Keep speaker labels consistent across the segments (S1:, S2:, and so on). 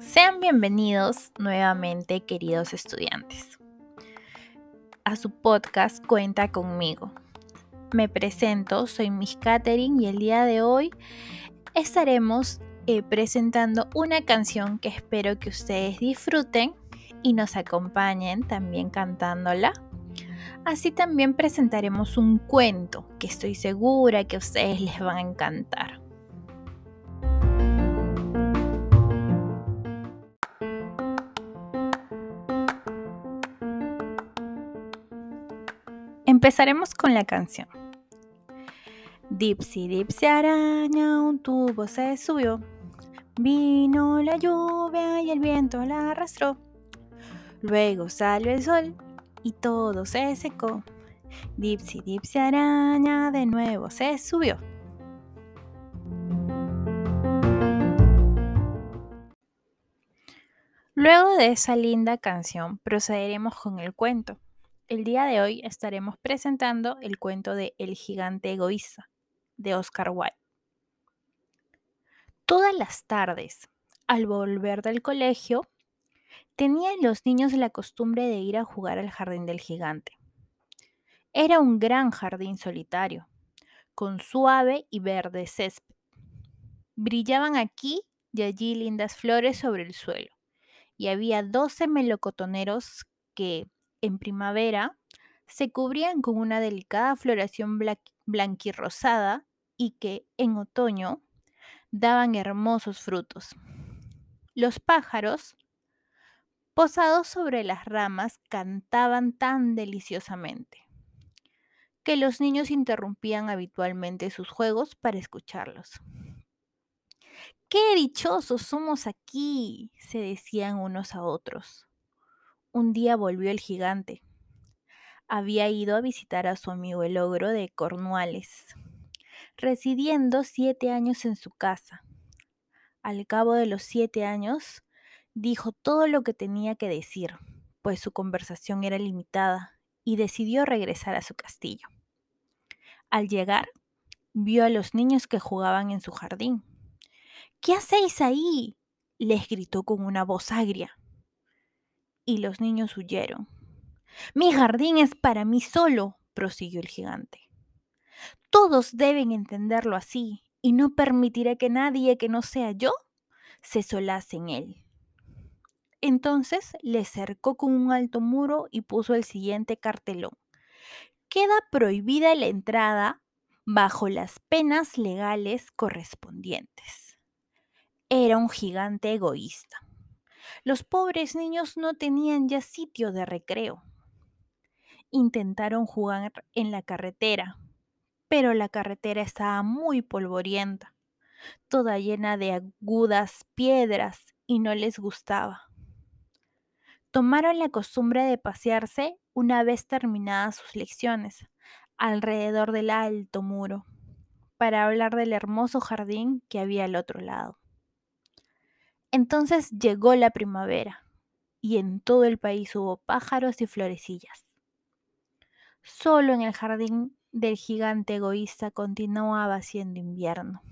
S1: Sean bienvenidos nuevamente, queridos estudiantes, a su podcast Cuenta conmigo. Me presento, soy Miss Catherine y el día de hoy estaremos eh, presentando una canción que espero que ustedes disfruten y nos acompañen también cantándola. Así también presentaremos un cuento que estoy segura que a ustedes les van a encantar. Empezaremos con la canción. Dipsy, dipsy araña, un tubo se subió. Vino la lluvia y el viento la arrastró. Luego salió el sol y todo se secó. Dipsy, dipsy araña de nuevo se subió. Luego de esa linda canción procederemos con el cuento. El día de hoy estaremos presentando el cuento de El gigante egoísta de Oscar Wilde. Todas las tardes, al volver del colegio, tenían los niños la costumbre de ir a jugar al jardín del gigante. Era un gran jardín solitario, con suave y verde césped. Brillaban aquí y allí lindas flores sobre el suelo, y había doce melocotoneros que, en primavera, se cubrían con una delicada floración blanquirrosada y que en otoño daban hermosos frutos. Los pájaros, posados sobre las ramas, cantaban tan deliciosamente que los niños interrumpían habitualmente sus juegos para escucharlos. ¡Qué dichosos somos aquí! se decían unos a otros. Un día volvió el gigante. Había ido a visitar a su amigo el ogro de Cornuales residiendo siete años en su casa. Al cabo de los siete años, dijo todo lo que tenía que decir, pues su conversación era limitada, y decidió regresar a su castillo. Al llegar, vio a los niños que jugaban en su jardín. ¿Qué hacéis ahí? les gritó con una voz agria. Y los niños huyeron. Mi jardín es para mí solo, prosiguió el gigante. Todos deben entenderlo así y no permitiré que nadie que no sea yo se solace en él. Entonces le cercó con un alto muro y puso el siguiente cartelón. Queda prohibida la entrada bajo las penas legales correspondientes. Era un gigante egoísta. Los pobres niños no tenían ya sitio de recreo. Intentaron jugar en la carretera, pero la carretera estaba muy polvorienta, toda llena de agudas piedras y no les gustaba. Tomaron la costumbre de pasearse una vez terminadas sus lecciones alrededor del alto muro para hablar del hermoso jardín que había al otro lado. Entonces llegó la primavera y en todo el país hubo pájaros y florecillas. Solo en el jardín del gigante egoísta continuaba siendo invierno.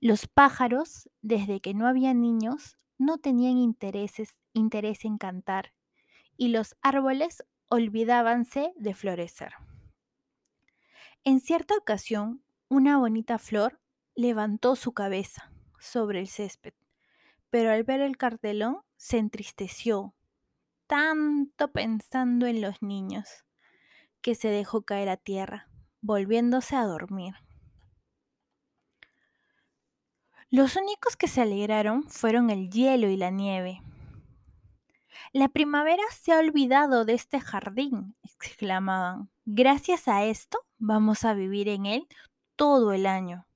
S1: Los pájaros, desde que no había niños, no tenían intereses, interés en cantar, y los árboles olvidábanse de florecer. En cierta ocasión, una bonita flor levantó su cabeza sobre el césped, pero al ver el cartelón se entristeció, tanto pensando en los niños que se dejó caer a tierra, volviéndose a dormir. Los únicos que se alegraron fueron el hielo y la nieve. La primavera se ha olvidado de este jardín, exclamaban. Gracias a esto vamos a vivir en él todo el año.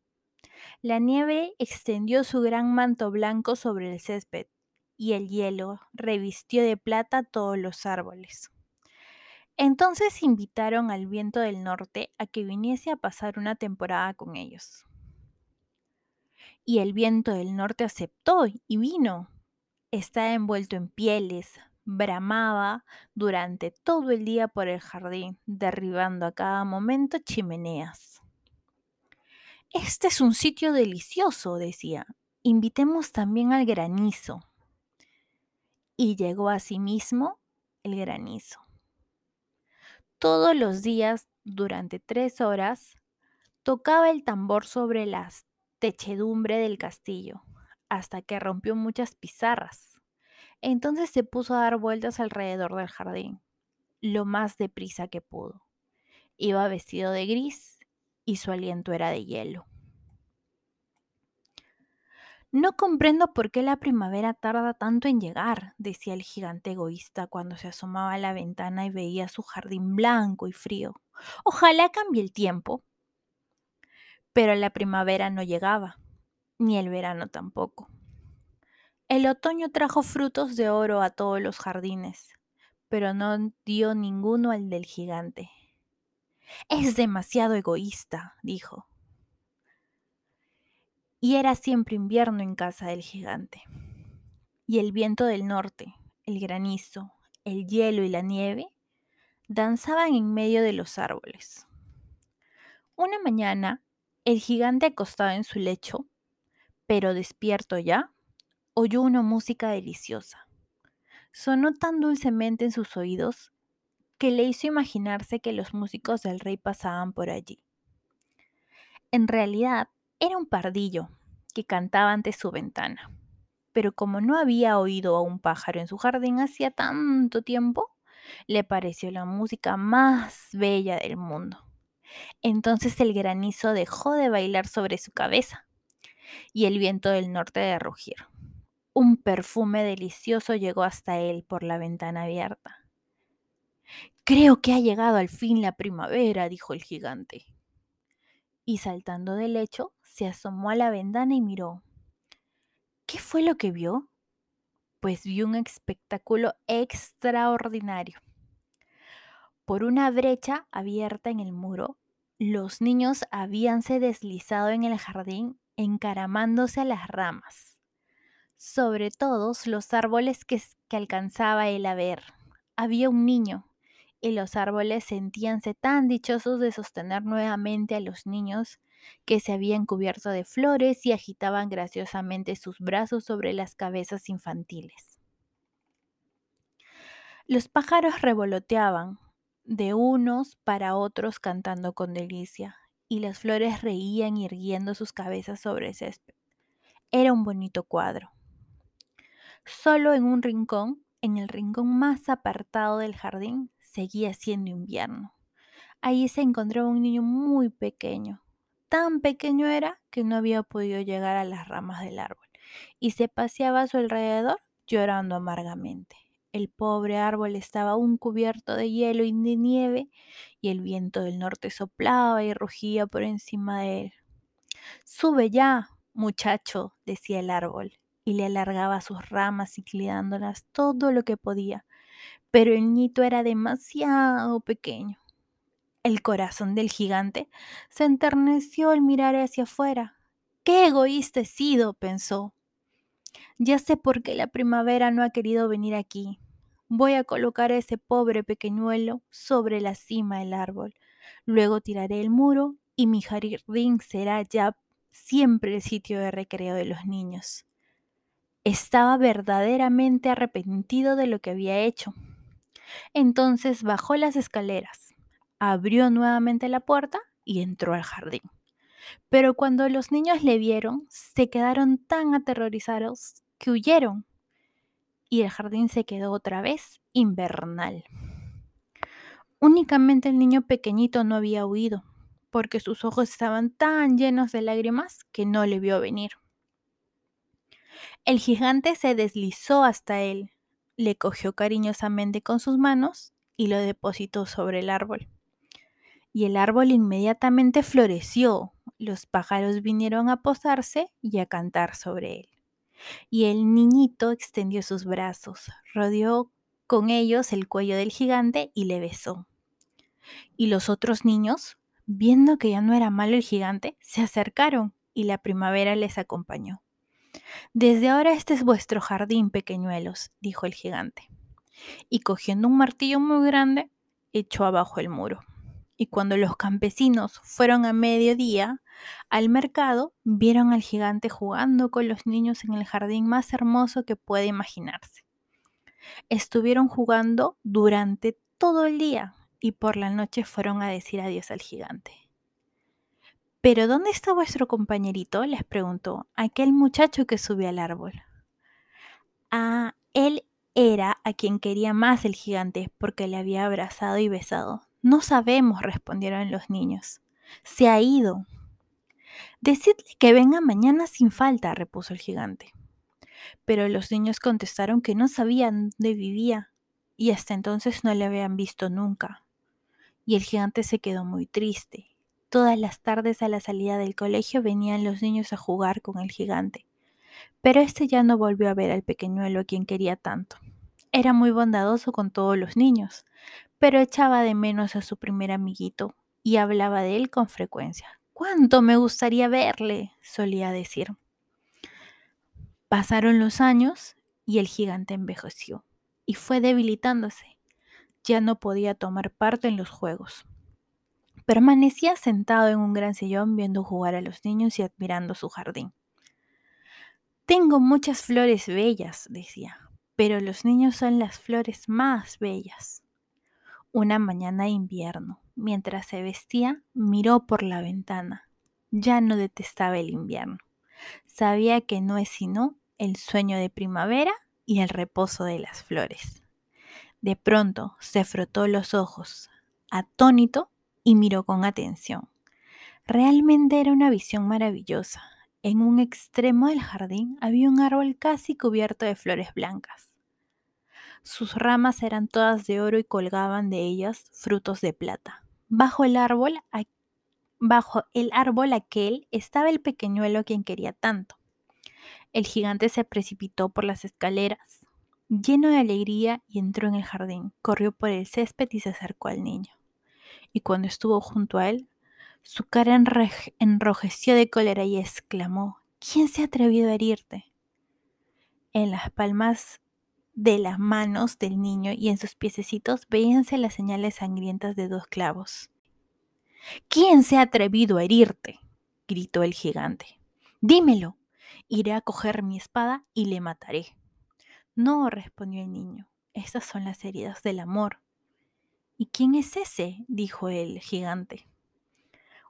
S1: La nieve extendió su gran manto blanco sobre el césped y el hielo revistió de plata todos los árboles. Entonces invitaron al viento del norte a que viniese a pasar una temporada con ellos. Y el viento del norte aceptó y vino. Estaba envuelto en pieles, bramaba durante todo el día por el jardín, derribando a cada momento chimeneas. Este es un sitio delicioso, decía. Invitemos también al granizo. Y llegó a sí mismo el granizo. Todos los días, durante tres horas, tocaba el tambor sobre la techedumbre del castillo, hasta que rompió muchas pizarras. Entonces se puso a dar vueltas alrededor del jardín, lo más deprisa que pudo. Iba vestido de gris y su aliento era de hielo. No comprendo por qué la primavera tarda tanto en llegar, decía el gigante egoísta cuando se asomaba a la ventana y veía su jardín blanco y frío. Ojalá cambie el tiempo. Pero la primavera no llegaba, ni el verano tampoco. El otoño trajo frutos de oro a todos los jardines, pero no dio ninguno al del gigante. Es demasiado egoísta, dijo y era siempre invierno en casa del gigante. Y el viento del norte, el granizo, el hielo y la nieve danzaban en medio de los árboles. Una mañana, el gigante acostado en su lecho, pero despierto ya, oyó una música deliciosa. Sonó tan dulcemente en sus oídos que le hizo imaginarse que los músicos del rey pasaban por allí. En realidad, era un pardillo que cantaba ante su ventana. Pero como no había oído a un pájaro en su jardín hacía tanto tiempo, le pareció la música más bella del mundo. Entonces el granizo dejó de bailar sobre su cabeza y el viento del norte de rugir. Un perfume delicioso llegó hasta él por la ventana abierta. Creo que ha llegado al fin la primavera, dijo el gigante y saltando del lecho, se asomó a la ventana y miró. ¿Qué fue lo que vio? Pues vio un espectáculo extraordinario. Por una brecha abierta en el muro, los niños habíanse deslizado en el jardín encaramándose a las ramas, sobre todos los árboles que, que alcanzaba él a ver. Había un niño, y los árboles sentíanse tan dichosos de sostener nuevamente a los niños que se habían cubierto de flores y agitaban graciosamente sus brazos sobre las cabezas infantiles. Los pájaros revoloteaban de unos para otros cantando con delicia, y las flores reían irguiendo sus cabezas sobre el césped. Era un bonito cuadro. Solo en un rincón, en el rincón más apartado del jardín, seguía siendo invierno. Allí se encontraba un niño muy pequeño. Tan pequeño era que no había podido llegar a las ramas del árbol y se paseaba a su alrededor llorando amargamente. El pobre árbol estaba aún cubierto de hielo y de nieve y el viento del norte soplaba y rugía por encima de él. Sube ya, muchacho, decía el árbol, y le alargaba sus ramas inclinándolas todo lo que podía pero el niñito era demasiado pequeño. El corazón del gigante se enterneció al mirar hacia afuera. ¡Qué egoísta he sido! pensó. Ya sé por qué la primavera no ha querido venir aquí. Voy a colocar a ese pobre pequeñuelo sobre la cima del árbol. Luego tiraré el muro y mi jardín será ya siempre el sitio de recreo de los niños. Estaba verdaderamente arrepentido de lo que había hecho. Entonces bajó las escaleras, abrió nuevamente la puerta y entró al jardín. Pero cuando los niños le vieron, se quedaron tan aterrorizados que huyeron y el jardín se quedó otra vez invernal. Únicamente el niño pequeñito no había huido, porque sus ojos estaban tan llenos de lágrimas que no le vio venir. El gigante se deslizó hasta él, le cogió cariñosamente con sus manos y lo depositó sobre el árbol. Y el árbol inmediatamente floreció. Los pájaros vinieron a posarse y a cantar sobre él. Y el niñito extendió sus brazos, rodeó con ellos el cuello del gigante y le besó. Y los otros niños, viendo que ya no era malo el gigante, se acercaron y la primavera les acompañó. Desde ahora este es vuestro jardín, pequeñuelos, dijo el gigante. Y cogiendo un martillo muy grande, echó abajo el muro. Y cuando los campesinos fueron a mediodía al mercado, vieron al gigante jugando con los niños en el jardín más hermoso que puede imaginarse. Estuvieron jugando durante todo el día y por la noche fueron a decir adiós al gigante. ¿Pero dónde está vuestro compañerito? les preguntó aquel muchacho que subió al árbol. Ah, él era a quien quería más el gigante porque le había abrazado y besado. No sabemos, respondieron los niños. Se ha ido. Decidle que venga mañana sin falta, repuso el gigante. Pero los niños contestaron que no sabían dónde vivía y hasta entonces no le habían visto nunca. Y el gigante se quedó muy triste. Todas las tardes a la salida del colegio venían los niños a jugar con el gigante. Pero este ya no volvió a ver al pequeñuelo a quien quería tanto. Era muy bondadoso con todos los niños, pero echaba de menos a su primer amiguito y hablaba de él con frecuencia. ¿Cuánto me gustaría verle? solía decir. Pasaron los años y el gigante envejeció y fue debilitándose. Ya no podía tomar parte en los juegos. Permanecía sentado en un gran sillón viendo jugar a los niños y admirando su jardín. Tengo muchas flores bellas, decía, pero los niños son las flores más bellas. Una mañana de invierno, mientras se vestía, miró por la ventana. Ya no detestaba el invierno. Sabía que no es sino el sueño de primavera y el reposo de las flores. De pronto se frotó los ojos, atónito, y miró con atención. Realmente era una visión maravillosa. En un extremo del jardín había un árbol casi cubierto de flores blancas. Sus ramas eran todas de oro y colgaban de ellas frutos de plata. Bajo el árbol, bajo el árbol aquel estaba el pequeñuelo quien quería tanto. El gigante se precipitó por las escaleras, lleno de alegría, y entró en el jardín. Corrió por el césped y se acercó al niño. Y cuando estuvo junto a él, su cara enrojeció de cólera y exclamó, ¿Quién se ha atrevido a herirte? En las palmas de las manos del niño y en sus piececitos veíanse las señales sangrientas de dos clavos. ¿Quién se ha atrevido a herirte? gritó el gigante. Dímelo. Iré a coger mi espada y le mataré. No, respondió el niño. Estas son las heridas del amor. ¿Y quién es ese? dijo el gigante.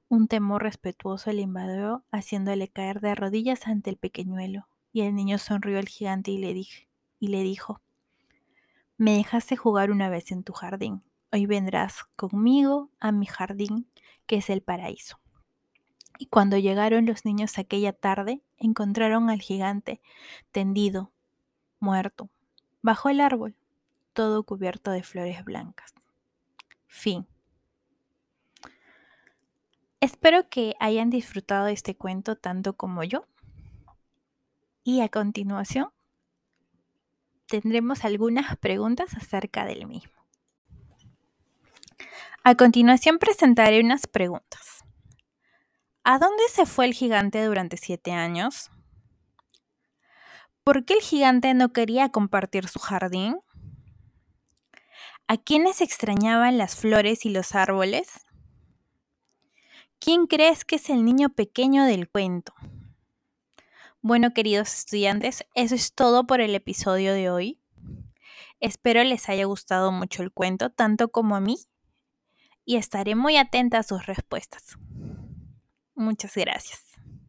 S1: Un temor respetuoso le invadió, haciéndole caer de rodillas ante el pequeñuelo, y el niño sonrió al gigante y le dije, y le dijo, Me dejaste jugar una vez en tu jardín, hoy vendrás conmigo a mi jardín, que es el paraíso. Y cuando llegaron los niños aquella tarde, encontraron al gigante tendido, muerto, bajo el árbol, todo cubierto de flores blancas. Fin. Espero que hayan disfrutado este cuento tanto como yo. Y a continuación tendremos algunas preguntas acerca del mismo. A continuación presentaré unas preguntas. ¿A dónde se fue el gigante durante siete años? ¿Por qué el gigante no quería compartir su jardín? ¿A quiénes extrañaban las flores y los árboles? ¿Quién crees que es el niño pequeño del cuento? Bueno, queridos estudiantes, eso es todo por el episodio de hoy. Espero les haya gustado mucho el cuento, tanto como a mí, y estaré muy atenta a sus respuestas. Muchas gracias.